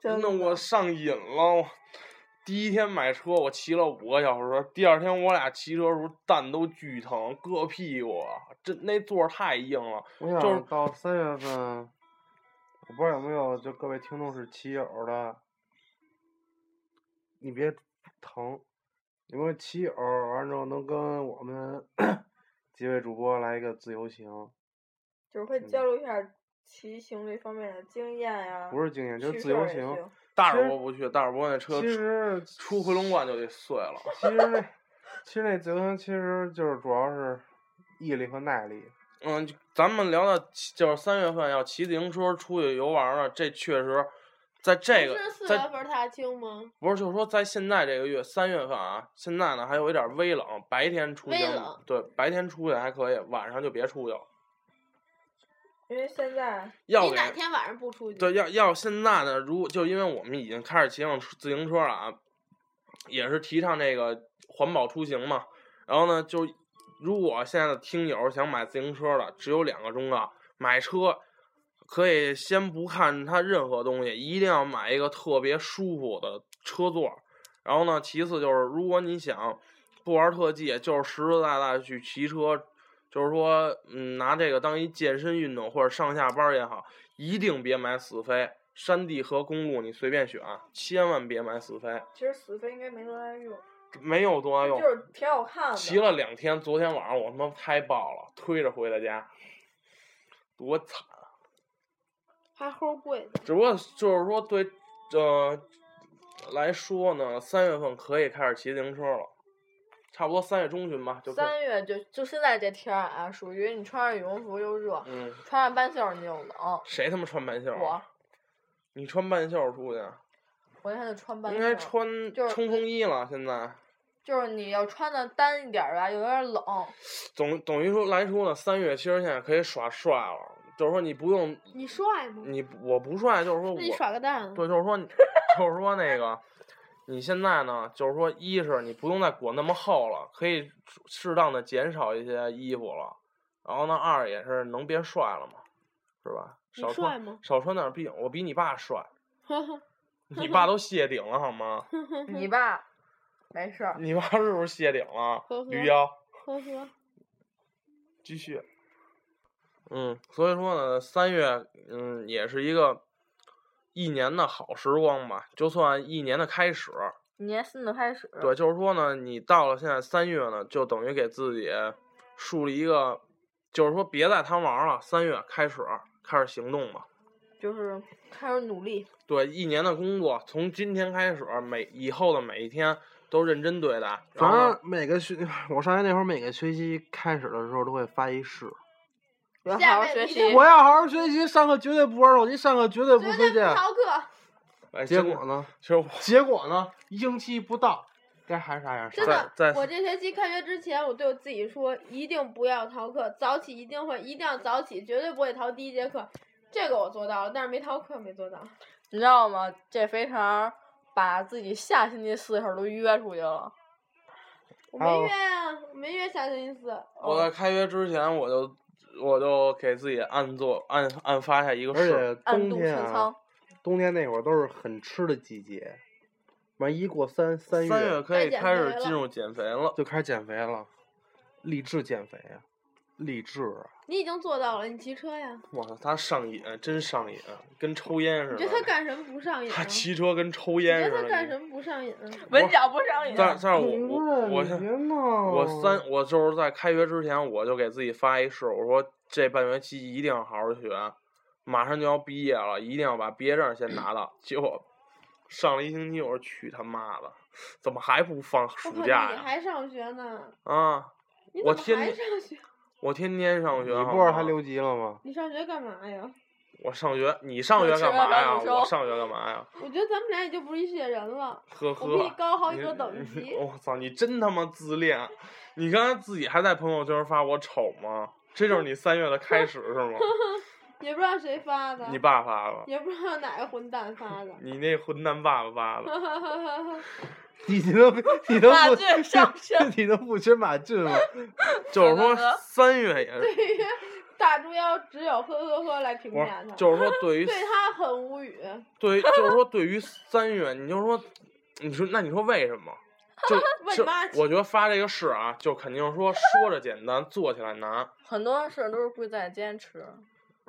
真的我上瘾了。我第一天买车，我骑了五个小时，第二天我俩骑车的时候蛋都巨疼，硌屁股，真那座儿太硬了。我就是想到三月份，我不知道有没有就各位听众是骑友的，你别疼，你们骑友完之后能跟我们 几位主播来一个自由行，就是会嗯交流一下骑行这方面的经验呀。不是经验，就是自由行。大耳波不去，大耳波那车其实出回龙观就得碎了。其实那其实那自行车其实就是主要是毅力和耐力。嗯，咱们聊到就是三月份要骑自行车出去游玩了，这确实，在这个不是四月份踏青吗？不是就是说在现在这个月三月份啊，现在呢还有一点微冷，白天出行对白天出去还可以，晚上就别出去了。因为现在要给你哪天晚上不出去？对，要要现在呢，如果就因为我们已经开始骑上自行车了啊，也是提倡这个环保出行嘛。然后呢，就如果现在的听友想买自行车了，只有两个忠告：买车可以先不看它任何东西，一定要买一个特别舒服的车座。然后呢，其次就是如果你想不玩特技，就是实实在在去骑车。就是说，嗯，拿这个当一健身运动或者上下班儿也好，一定别买死飞。山地和公路你随便选，千万别买死飞，其实死飞应该没多大用，没有多大用。就是挺好看的。骑了两天，昨天晚上我他妈胎爆了，推着回的家，多惨啊。还齁贵的。只不过就是说对，呃，来说呢，三月份可以开始骑自行车了，差不多三月中旬吧，就三月就就现在这天儿啊，属于你穿上羽绒服又热，嗯，穿上半袖儿你又冷。谁他妈穿半袖儿我啊？你穿半袖儿出去？我现在就穿半应该，穿就是冲锋衣了，现在。就是你要穿的单一点儿吧，有点儿冷。总等于说来说呢，三月其实现在可以耍帅了，就是说你不用你帅吗？你我不帅，就是说我你我耍个蛋。对，就是说你 就是说那个你现在呢，就是说一是你不用再裹那么厚了，可以适当的减少一些衣服了，然后呢二也是能变帅了嘛，是吧？少穿吗少穿点儿，毕竟我比你爸帅，呵呵你爸都谢顶了好吗？你爸没事儿，你爸是不是谢顶了驴腰。呵呵，继续。嗯，所以说呢，三月嗯也是一个一年的好时光吧，就算一年的开始。一年新的开始。对，就是说呢，你到了现在三月呢，就等于给自己树立一个，就是说别再贪玩了，三月开始开始行动吧。就是开始努力。对，一年的工作从今天开始，每以后的每一天都认真对待。反正每个学，我上学那会儿每个学期开始的时候都会发一誓，我要下好好学习。我要好好学习，上课绝对不玩手机，上课绝对不睡觉。逃课。哎，结果呢？其实我结果呢？一星期不到，该还是啥样真。的，我这学期开学之前，我对我自己说，一定不要逃课，早起一定会，一定要早起，绝对不会逃第一节课。这个我做到了，但是没逃课没做到。你知道吗？这肥肠把自己下星期四的时候都约出去了。我没约呀、我没约下星期四。我在开学之前，我就我就给自己暗做暗暗发下一个而誓，且冬天啊，，冬天那会儿都是很吃的季节，完一过三三月三月可以开始进入减肥了。就开始减肥了，励志减肥啊，励志啊！你已经做到了，你骑车呀？我操，他上瘾，真上瘾，跟抽烟似的。你觉得他干什么不上瘾啊？他骑车跟抽烟似觉得他干的。什么不上瘾啊？闻脚不上瘾。但但是我你我问我我三我就是在开学之前，我就给自己发一誓，我说这半学期一定要好好学，马上就要毕业了，一定要把毕业证先拿到。结果上了一星期，我说去他妈的，怎么还不放，暑假呀？你还上学呢？啊，我天天上学？我天天上学，你不是还留级了吗？你上学干嘛呀？我上学，你上学干嘛呀？我上学干嘛呀？我觉得咱们俩已经不是一血人了。呵呵，我比你高好几个等级 我操，你真他妈自恋！你刚才自己还在朋友圈发我丑吗？这就是你三月的开始是吗？也不知道谁发的，你爸发的，也不知道哪个混蛋发的。你那混蛋爸爸发的。你能你能不你能不学马骏吗？就是说三月也对于大猪腰只有呵呵呵来评价他，，就是说对于 对他很无语。对于就是说对于三月，你就说，你说那你说为什么？就 就问妈去我觉得发这个誓啊，就肯定说说着简单，做起来难。很多事儿都是贵在坚持。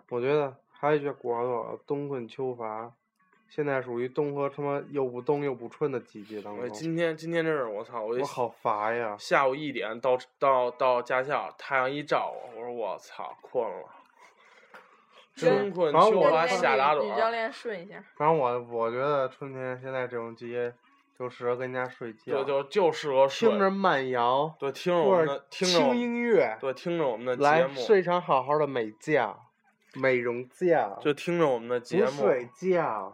我觉得还有一句广告，冬困秋乏，现在属于冬和他妈又不冬又不春的季节当中。今天今天真是我操！我我好乏呀！下午一点到到到驾校，太阳一照我，我说我操，困了。真困然后我秋乏夏打盹女女教，练顺一下。反正我我觉得春天现在这种季节就适合跟家睡觉，就就就适合睡。听着慢摇，对，听着我们的轻听着我们音乐，对，听着我们的节来目，睡场好好的美觉，美容觉，就听着我们的节目。不睡觉，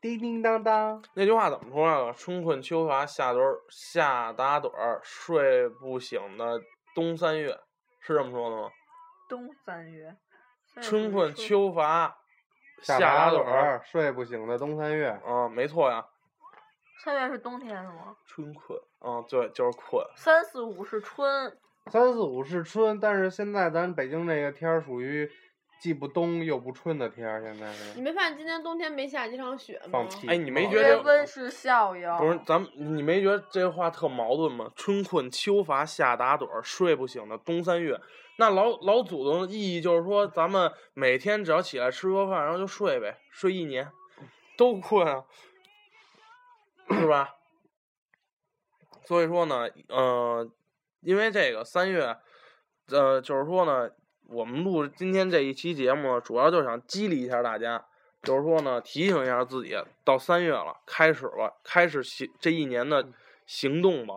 叮叮当当。那句话怎么说来着？春困秋乏夏盹儿，夏打盹儿，睡不醒的冬三月，是这么说的吗？冬三月。春困秋乏夏打盹盹儿，睡不醒的冬三月。嗯，没错呀。三月是冬天是吗？春困，嗯，对，就是困。三四五是春，三四五是春，但是现在咱北京这个天儿属于既不冬又不春的天儿，现在是你没发现今年冬天没下几场雪吗？放屁。哎你没哦觉得温室效应。不是，咱们你没觉得这话特矛盾吗？春困秋乏夏打盹儿，睡不醒的冬三月。那老老祖宗的意义就是说，咱们每天只要起来吃个饭，然后就睡呗，睡一年，都困啊，是吧？所以说呢，呃，因为这个三月，呃，就是说呢，我们录今天这一期节目，主要就想激励一下大家，就是说呢，提醒一下自己，到三月了，开始了，开始行这一年的行动吧。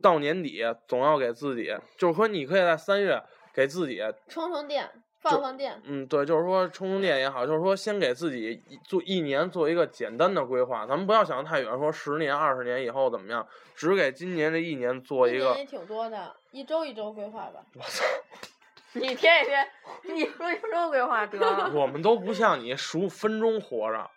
到年底总要给自己，就是说你可以在三月给自己充充电，放放电。嗯，对，就是说充充电也好，就是说先给自己一做一年做一个简单的规划，咱们不要想得太远，说十年、二十年以后怎么样，只给今年这一年做一个一年也。挺多的，一周一周规划吧。我操，一天一天，你说一周规划得了。我们都不像你数分钟活着，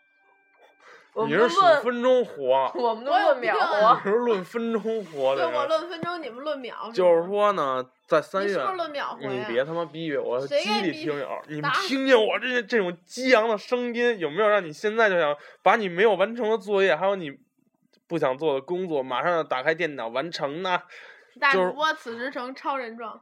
你是数分钟活，我们论秒。你是论分钟活对，的人。我论分钟，你们论秒。就是，说呢，在三月你是是论秒活？你别他妈逼逼我，激励听友。你们打听见我这这种激昂的声音，有没有让你现在就想把你没有完成的作业，还有你不想做的工作，马上要打开电脑完成呢？大就是主播此时成超人状。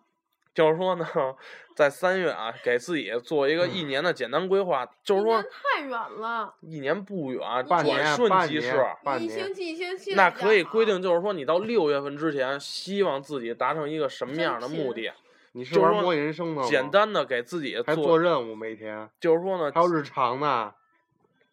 就是说呢，在三月啊，给自己做一个一年的简单规划，就是说一年太远了，一年不远，转瞬即逝。半年，半一星。期一星期那可以规定，就是说你到六月份之前，希望自己达成一个什么样的目的？你是就是说玩模拟人生的吗？简单的给自己还做任务每天，就是说呢，还有日常呢。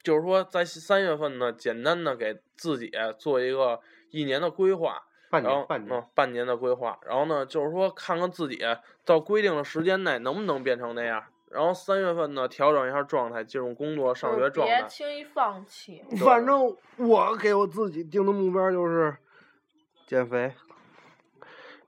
就是说在三月份呢，简单的给自己做一个一年的规划，半年，半嗯年。半年的规划，然后呢，就是说看看自己到规定的时间内能不能变成那样，然后三月份呢调整一下状态，进入工作上学状态。别轻易放弃。反正我给我自己定的目标就是减肥、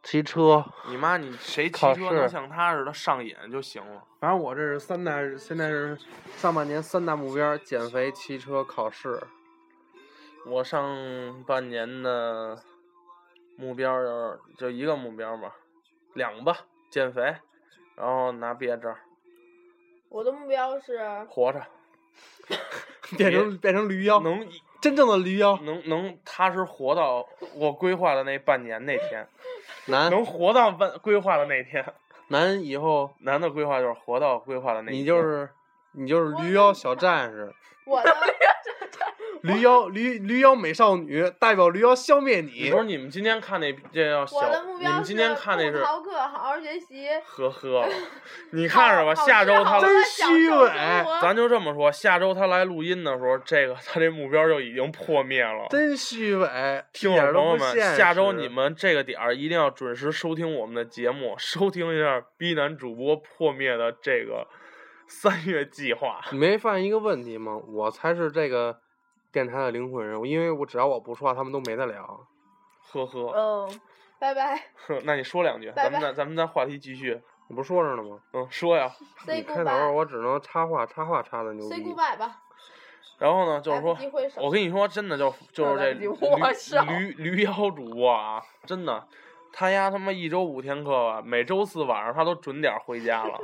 骑车。你妈，你谁骑车能像他似的上瘾就行了。反正我这是三大，现在是上半年三大目标：减肥、骑车、考试。我上半年的目标就是就一个目标嘛，两个吧，减肥，然后拿毕业证，我的目标是活着，变成变成驴妖，能真正的驴妖。能能踏实活到我规划的那半年那天，男能活到半规划的那天。男以后男的规划就是活到规划的那一天。你就是你就是驴妖小战士，我的 驴妖驴驴妖美少女，代表驴妖消灭你不。是你们今天看那这叫小我的目，标你们今天看那是不逃课，好好学习。呵呵，你看着吧，下周他真好吃好喝的享受虚伪咱就这么说，下周他来录音的时候，这个他这目标就已经破灭了。真虚伪，听友朋友们，下周你们这个点儿一定要准时收听我们的节目，收听一下逼男主播破灭的这个三月计划。你没发现一个问题吗？我才是这个电台的灵魂人物，因为我只要我不说话，他们都没得聊。呵呵，嗯，拜拜哼，那你说两句，拜咱们拜咱咱们咱话题继续。你不说着呢吗？嗯，说呀。你开头我只能插话，插话插的牛逼。goodbye 吧。然后呢，就是说我跟你说，真的就就是这驴驴驴妖主播啊，真的，他丫他妈一周五天课吧，每周四晚上他都准点回家了。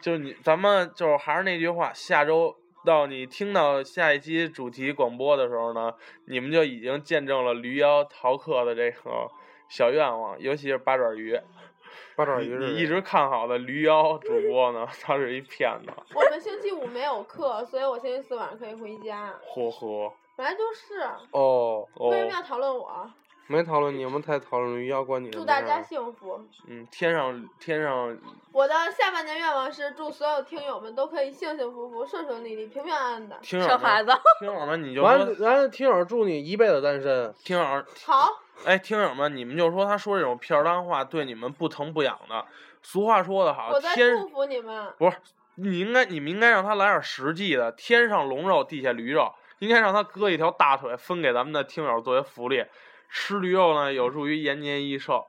就是你，咱们就是还是那句话，下周到你听到下一期主题广播的时候呢，你们就已经见证了驴妖逃课的这个小愿望，尤其是八爪鱼。八爪你鱼是你一直看好的驴妖主播呢，他是一骗子。我们星期五没有课，所以我星期四晚上可以回家。呵呵，本来就是，哦，哦为，什么要讨论我？没讨论你，我们太讨论鱼妖关你的祝大家幸福。嗯，天上天上我的下半年愿望是祝所有听友们都可以幸幸福福、顺顺利利、平平安安的。听友们，生孩子，听友们你就完说，完，听友祝你一辈子单身。听友好，哎，听友们，你们就说他说这种片儿当话对你们不疼不痒的。俗话说得好，我祝福你们。不是，你应该你们应该让他来点实际的，天上龙肉，地下驴肉，应该让他割一条大腿分给咱们的听友作为福利。吃驴肉呢，有助于延年益寿。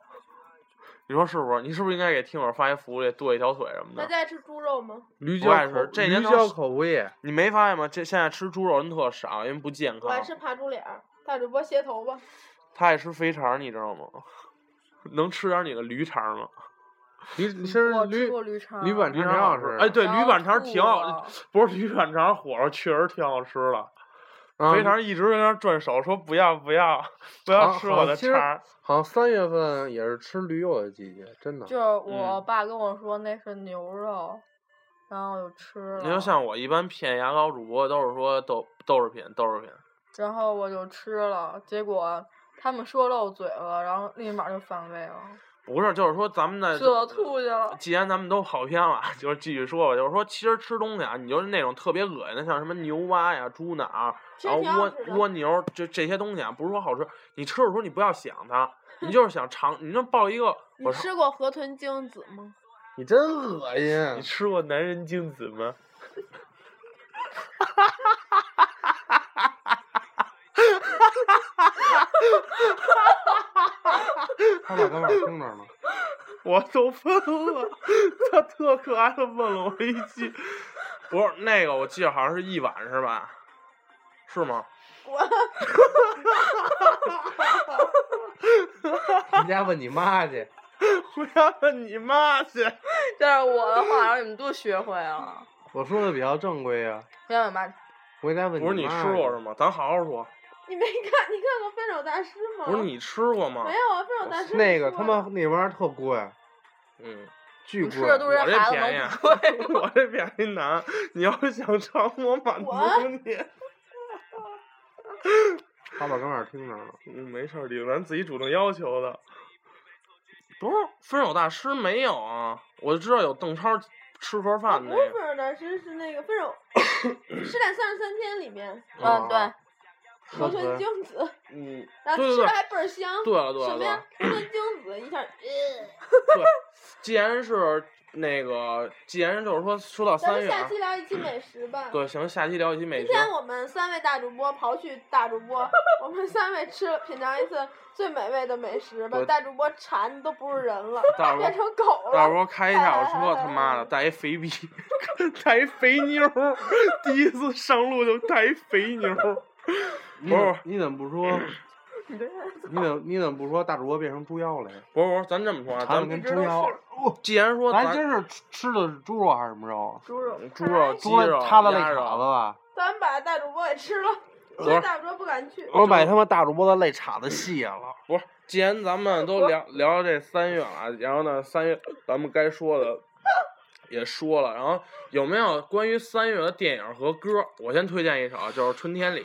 你说是不是？你是不是应该给听友发一福利，剁一条腿什么的？大家爱吃猪肉吗？驴脚不爱吃这年头驴脚口味，你没发现吗？这现在吃猪肉人特少，因为不健康。我爱吃扒猪脸儿。大主播歇头吧。他爱吃肥肠，你知道吗？能吃点你的驴肠吗？驴其实我驴吃驴肠，驴板肠肠挺好吃。哎，对，驴板肠挺好，不是驴板肠火烧确实挺好吃的。啊肥肠一直在那儿转手，说不要不要不要吃我的肠儿。好像三月份也是吃驴肉的季节，真的。就是我嗯爸跟我说那是牛肉，然后我就吃了。你就像我一般骗牙膏主播都是说豆豆制品豆制品，然后我就吃了，结果他们说漏嘴了，然后立马就反胃了，不是就是说咱们在吃了吐去了。既然咱们都跑偏了，就是继续说吧，就是说，其实吃东西啊，你就是那种特别恶心的，像什么牛蛙呀、猪脑儿，然后蜗蜗牛，这这些东西啊，不是说好吃，你吃的时候你不要想它，你就是想尝，你就抱一个，你我吃过河豚精子吗？你真恶心你！吃过男人精子吗？他在跟那儿听着呢。我都疯了，他特可爱的问了我一句，不是那个，我记得好像是一晚是吧？是吗？回家问你妈去。回家问你妈去。这是我的话，然后你们都学会了。我说的比较正规呀、回家问妈，回家问不是你妈去吃过是吗？咱好好说。你没看？你看过《分手大师》吗？不是你吃过吗没？有啊，《分手大师》那个他妈那玩意儿特贵，嗯，巨贵。吃的都是我这孩子便宜能不贵吗？我这便宜难。你要是想尝，我满足你。他爸跟那儿听着呢。嗯，没事儿，李咱自己主动要求的。不是分手大师没有啊，我就知道有邓超吃盒啊饭那个。不是分手大师，是那个《分手 失恋三十三天》里面嗯，对，河豚精子，嗯，然后吃的还倍儿香。对了对了什么呀？河豚精子一下，既然是那个，既然就是说说到咱们三月啊，下期聊一期美食吧。对，行，下期聊一期美食。今天我们三位大主播刨去大主播，我们三位吃了品尝一次最美味的美食吧。大主播馋都不是人了，变成狗了。到时候开一下我车，他妈的带一肥逼，带一肥妞儿，第一次上路就带一肥妞不是你怎么不说？你怎么你怎么不说大主播变成猪妖了呀？不是不是，咱这么说咱跟猪妖。既然说咱咱今儿是吃吃的是猪肉还是什么肉？猪肉。猪肉、鸡猪肉、他的肋鸭肉，叉子吧？咱们把大主播给吃了，大主播不敢去。我把他妈大主播的肋叉子卸了。不是，既然咱们都聊聊到这三月了，然后呢，三月咱们该说的 也说了，然后有没有关于三月的电影和歌？我先推荐一首，就是《春天里》。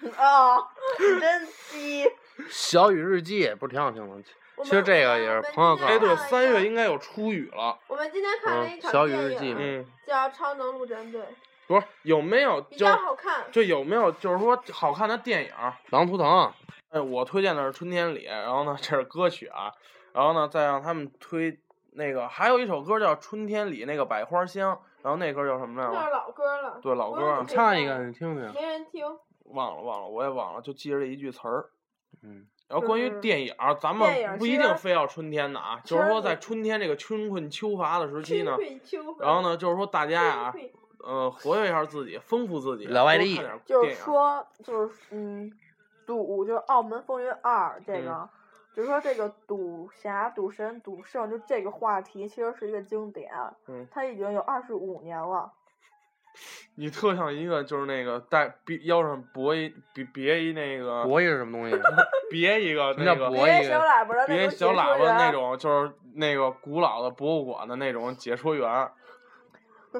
哦，你真鸡！小雨日记不是挺好听的？我其实这个也是朋友看哎，对，三月应该有初雨了。我们今天看了一场嗯小雨电日记影，嗯，叫《超能陆战队》，不是，有没有比就较好看。就有没有就是说好看的电影？狼图腾，哎，我推荐的是《春天里》，然后呢，这是歌曲啊，然后呢，再让他们推那个，还有一首歌叫《春天里》，那个百花香，然后那歌叫什么来着？那是老歌了，对，老歌唱一个你听听。没人听。忘了忘了，我也忘了，就记着这一句词儿。嗯，然后关于电影儿，咱们不一定非要春天的啊，就是说在春天这个春困秋乏的时期呢，然后呢，就是说大家呀、春呃，活跃一下自己，丰富自己，老外地多看点儿就是。说，就是嗯，赌就是《澳门风云二》这嗯个，就是说这个赌侠、赌神、赌圣，就这个话题其实是一个经典，嗯它已经有二十五年了。你特像一个就是那个带别腰上别一别别一那个博一是什么东西？别一个那个别博弈小喇叭的那别种解说小喇叭那种，就是那个古老的博物馆的那种解说员。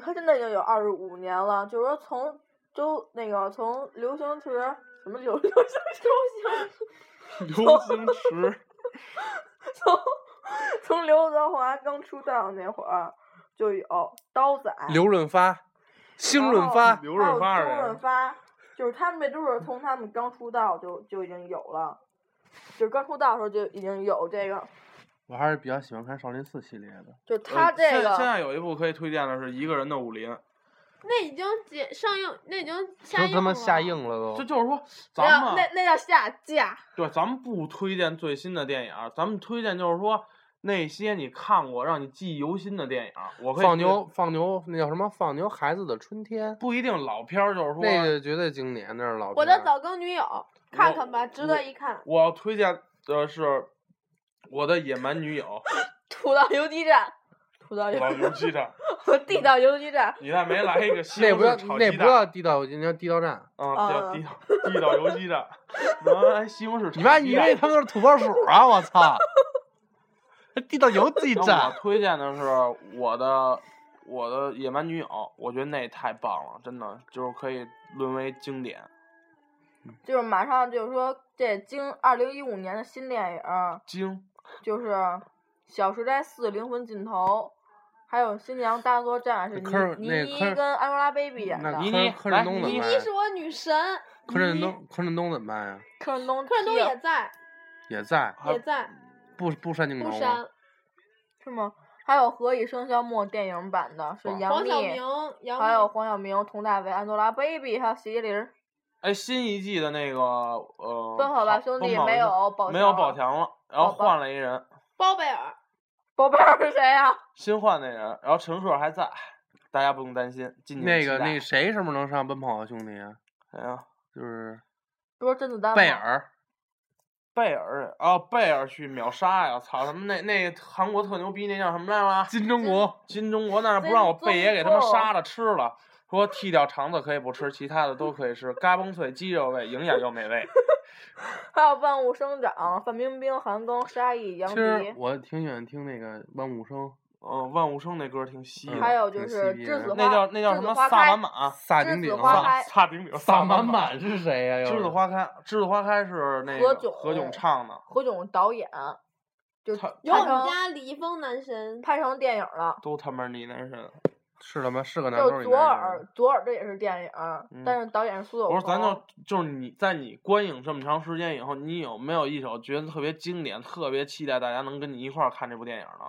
他真的已经有二十五年了，就是说从周那个从流行池什么流流行流行 流星池，从从刘德华刚出道那会儿就有刀仔、刘润发，星润发，刘还有润发润发，就是他们这都是从他们刚出道就就已经有了，就是刚出道的时候就已经有这个，我还是比较喜欢看少林寺系列的。就是他呃这个现现在有一部可以推荐的是《一个人的武林》，那已经解上映，那已经下映了。他妈下映了都这。就是说那咱们那那叫下架，对咱们不推荐最新的电影，咱们推荐就是说那些你看过让你记忆犹新的电影儿。我可以放牛，放牛，那叫什么？放牛孩子的春天，不一定老片儿，就是说那个绝对经典，那是老我片儿的早更女友，看看吧，值得一看。我要推荐的是我的野蛮女友 土到游击战，土到游老游击战，地道游击战，你再没来一个西那不叫红柿炒那不鸡蛋，叫地道，那叫地道战。啊，啊叫地道地道游击战，然后还西红柿你妈以炒鸡蛋为他们都是土拨鼠啊？我操！地道游击那我，推荐的是我的我的野蛮女友，我觉得那太棒了，真的就是可以沦为经典。就是马上就是说这经二零一五年的新电影儿经就是《小时代四：灵魂尽头》，还有《新娘大作战》是倪倪妮跟安 l 拉 baby 演的那，倪妮来倪？妮是我女神，柯震东，柯震东怎么办呀？柯震东柯震东也在，也在，也在，不不删镜头删。是吗？还有《何以笙箫默》电影版的是杨幂，还有，黄晓明、佟大为、安多拉 baby，还有徐依霖儿。哎，新一季的那个呃，奔跑吧兄弟没有宝没有强宝强了，然后换了一人，包贝尔，包贝尔是谁呀、新换那人，然后陈赫还在，大家不用担心。今年那个那谁什么时候能上《奔跑吧兄弟》啊？谁呀？就是不是甄子丹吗贝尔，贝尔啊，贝尔去秒杀呀！操他妈那那韩国特牛逼，那叫什么来着？金钟国，金钟国那儿不让我贝爷给他们杀了吃了，说剃掉肠子可以不吃，其他的都可以吃，嘎嘣脆，鸡肉味，营养又美味。还有万物生长、范冰冰、韩庚、沙溢、杨其实，我挺喜欢听那个万物生，嗯，万物生那歌儿挺稀的，还有就是栀子花，那叫那叫什么萨满满，萨顶顶，萨花开萨顶顶，萨满满满是谁呀？又栀子花开，栀子花开是那何炅个何炅唱的，何炅导演，就他有我们家李易峰男神，拍成电影了。都他妈是你男神。是他妈是个男就是都是男左耳，左耳这也是电影，但是导演是苏有朋。我说咱就就是你在你观影这么长时间以后，你有没有一首觉得特别经典、特别期待大家能跟你一块儿看这部电影呢？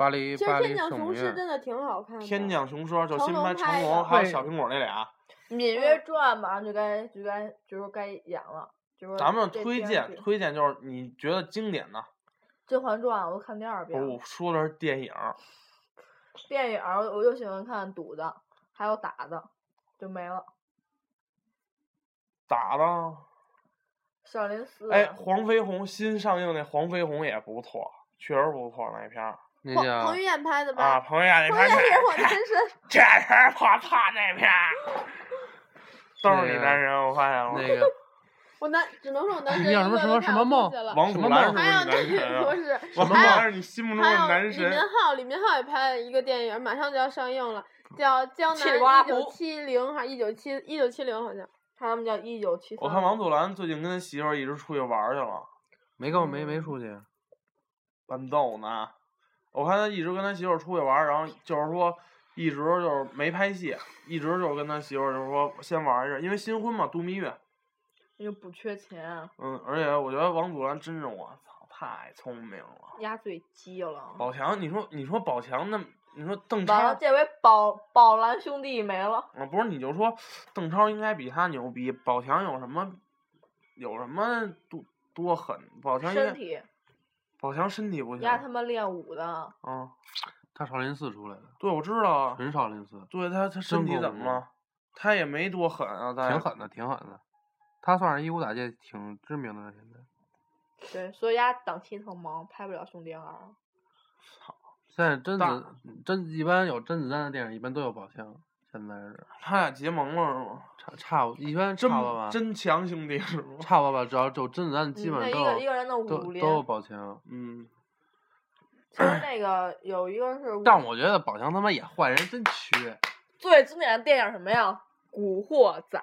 巴黎其实《巴黎天降圣母院，雄狮》真的挺好看的。天降雄狮就新拍成龙还有小苹果那俩，《芈月传》马上就该就该就是该演了，就是咱们推荐推荐就是你觉得经典的，《甄嬛传》我都看第二遍了。不是我说的是电影，电影儿我就喜欢看赌的，还有打的，就没了。打的？少林寺。哎，黄飞鸿新上映那黄飞鸿也不错，确实不错那片儿那叫彭彭于晏拍的吧？啊，彭于晏那彭于晏也是我男神。确实不错那片儿，都是你那个男人，我发现了。那 个我男只能说我男神什么什么一个都太有什么梦还有你男神啊？那个不是，王祖还有蓝是你心目中的还有李明。浩，李明浩也拍了一个电影，马上就要上映了，叫《江南一九湖七零》还是一九七一九七零好像。他们叫一九七三。我看王祖蓝最近跟他媳妇儿一直出去玩儿去了，没跟我没没出去，搬豆呢。我看他一直跟他媳妇儿出去玩儿，然后就是说一直就是没拍戏，一直就是跟他媳妇儿就是说先玩儿一阵，因为新婚嘛，度蜜月。又不缺钱，嗯，而且我觉得王祖蓝真是我操太聪明了。鸭嘴鸡了。宝强，你说你说宝强那，你说邓完了，超，这回宝宝蓝兄弟没了。啊不是你就说邓超应该比他牛逼，宝强有什么有什么多多狠？宝强身体，宝强身体不行丫他妈练武的，啊。他少林寺出来的，对，我知道啊。纯少林寺，对他，他身体怎么了？他也没多狠啊，他挺狠的，挺狠的。他算是一武打界挺知名的了，现在。对，所以丫档期特忙，拍不了兄弟二。现在甄大子甄一般有甄子丹的电影，一般都有宝强。现在是他俩结盟了是吗？差差不一般真差不多吧，真强兄弟是吗？差不多吧，只要就甄子丹基本上都有一个一个人的都五连都有宝强。嗯，其实那个有一个是但我觉得宝强他妈演坏人真缺，最经典的电影什么呀？《古惑仔》。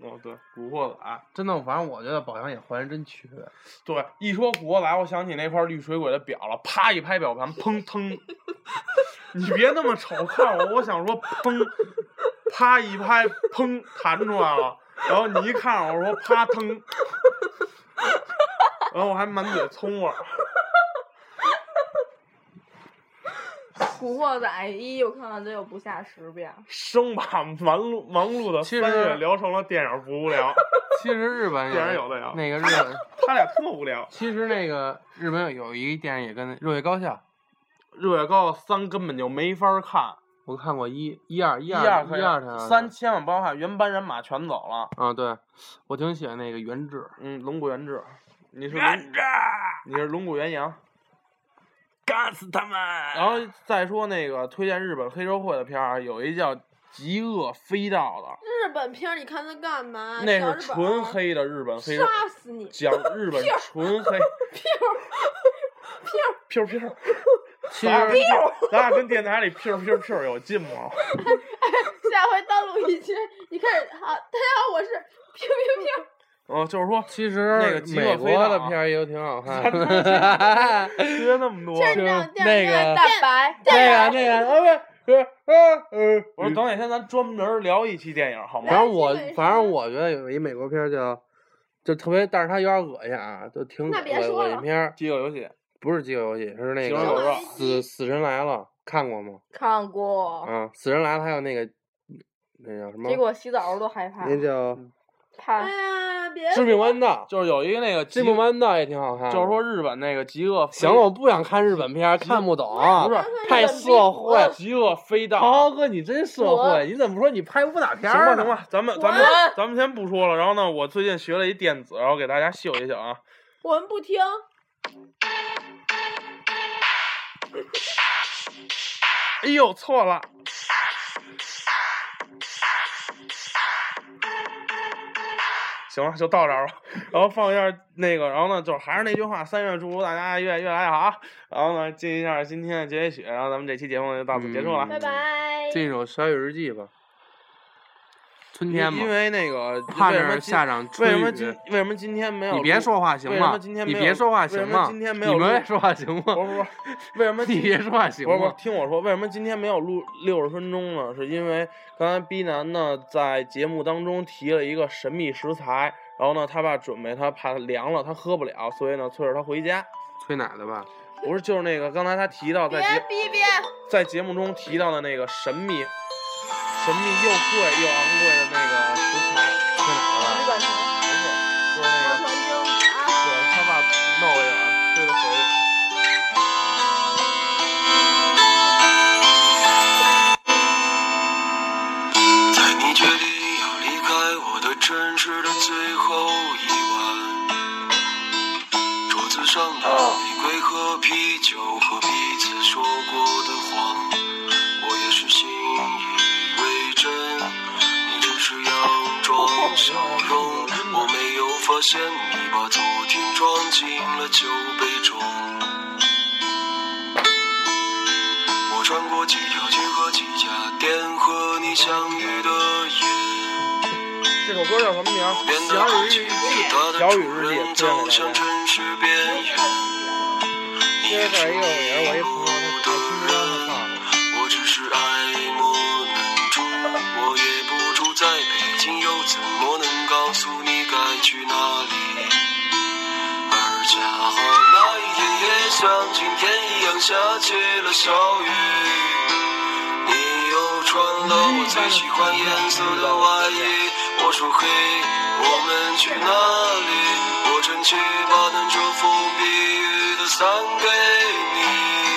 哦对，古惑仔。真的，反正我觉得宝强演坏人真缺。对，一说古惑仔，我想起那块绿水鬼的表了，啪一拍表盘，砰腾。你别那么瞅看我，我想说砰，啪一拍，砰弹出来了。然后你一看我说啪腾，然后我还满嘴葱味儿。《古惑仔一》我看了得有不下十遍。生把忙碌忙碌的其三月聊成了电影不无聊，其实日本电影有的呀那个日本，他俩特无聊。其实那个日本有一个电影也跟那《热血高校》，热血高校三根本就没法看，我看过一、一二、一一二、可以一二才三千万不要看，原班人马全走了。啊，对，我挺喜欢那个原志。嗯，龙骨原志，你是龙，你是龙骨元阳。干死他们！然后再说那个推荐日本黑社会的片儿，有一叫《极恶飞道》的，日本片儿你看它干嘛？那是纯黑的日本黑社，杀死你！讲日本纯黑。飘飘飘，其咱俩跟实咱俩跟电台里飘飘飘有劲吗？下回当录一期，你开始好，大家好，我是飘飘飘。哦，就是说，其实那个极美国的片儿也有挺好看咱的。缺那么多。那个大白，那个那个，啊不，呃呃呃，我说等哪天咱专门聊一期电影好吗反？正我反正我觉得有一美国片儿叫，就特别，但是它有点恶心啊，就挺那别恶说了恶心片儿，饥饿游戏，不是饥饿游戏，是那个死死神来了，看过吗？看过。啊，死神来了，还有那个那叫什么结？果洗澡我都害怕，那叫怕哎呀，别致命弯道，就是有一个那个致命弯道也挺好看。就是说日本那个极恶行了，我不想看日本片儿，看不懂，不是太社会。极恶飞道。豪豪哥，你真社会，你怎么不说你拍武打片行吧儿呢行吧，咱们咱们咱们先不说了。然后呢，我最近学了一电子，然后给大家秀一秀啊。我们不听。哎呦，错了。行了，就到这儿吧。然后放一下那个，然后呢，就是还是那句话，三月祝福大家越越来越好。然后呢，进一下今天的结尾曲，然后咱们这期节目就到此结束了。嗯拜拜。这首《小雨日记》吧，春因天嘛因，为那个盼着为什么今下场为春雨什么今。为什么今天没有？你别说话行吗为什么今？天没有你别说话行吗？今天没有你别说话行吗？不是不是，为什么你别说话行吗不是不是，？听我说，为什么今天没有录六十分钟呢？是因为刚才逼男呢在节目当中提了一个神秘食材，然后呢他爸准备他怕凉了，他喝不了，所以呢催着他回家。催奶的吧？不是，就是那个刚才他提到在别节逼别，在节目中提到的那个神秘、神秘又贵又昂贵的那个食材，催奶的吧？日本城。不是，就是那个我传经啊。对他爸弄了一碗，吹的回去。在你决定要离开我的城市的最后一晚，桌子上的玫瑰和啤酒和彼此说过的话，装笑容，我没有发现你把昨天装进了酒杯中。我穿过几条街和几家店，和你相遇的夜。这首歌叫什么名小雨日记。小雨日记，人推荐给大家。接着一个也是我一朋友，下起了小雨，你又穿了我最喜欢颜色的外衣，我说嘿，我们去哪里？我撑起把能遮风避雨的伞给你。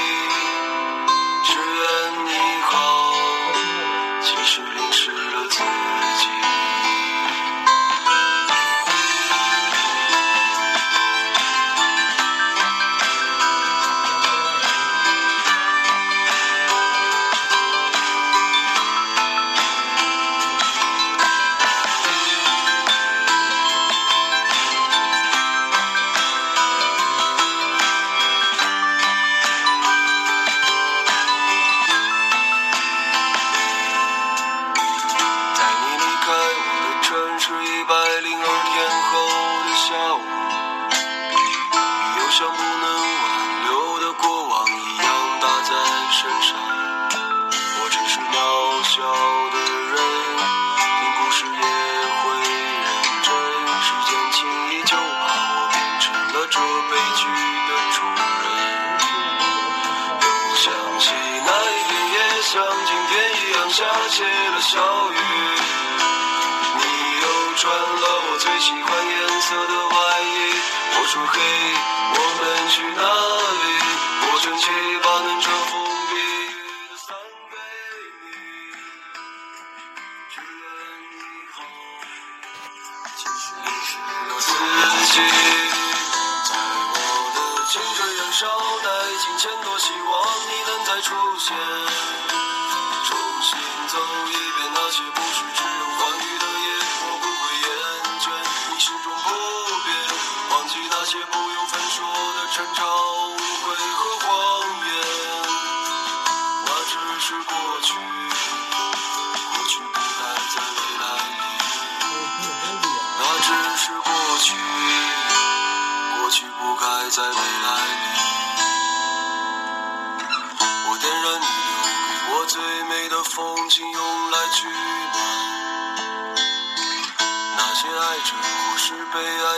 像不能挽留的过往一样打在身上。我只是渺小的人，听故事也会认真。时间轻易就把我变成了这悲剧的主人。又想起那一天，也像今天一样下起了小雨。你又穿了我最喜欢颜色的外衣。我说嘿，去哪里？我撑起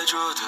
被爱着的，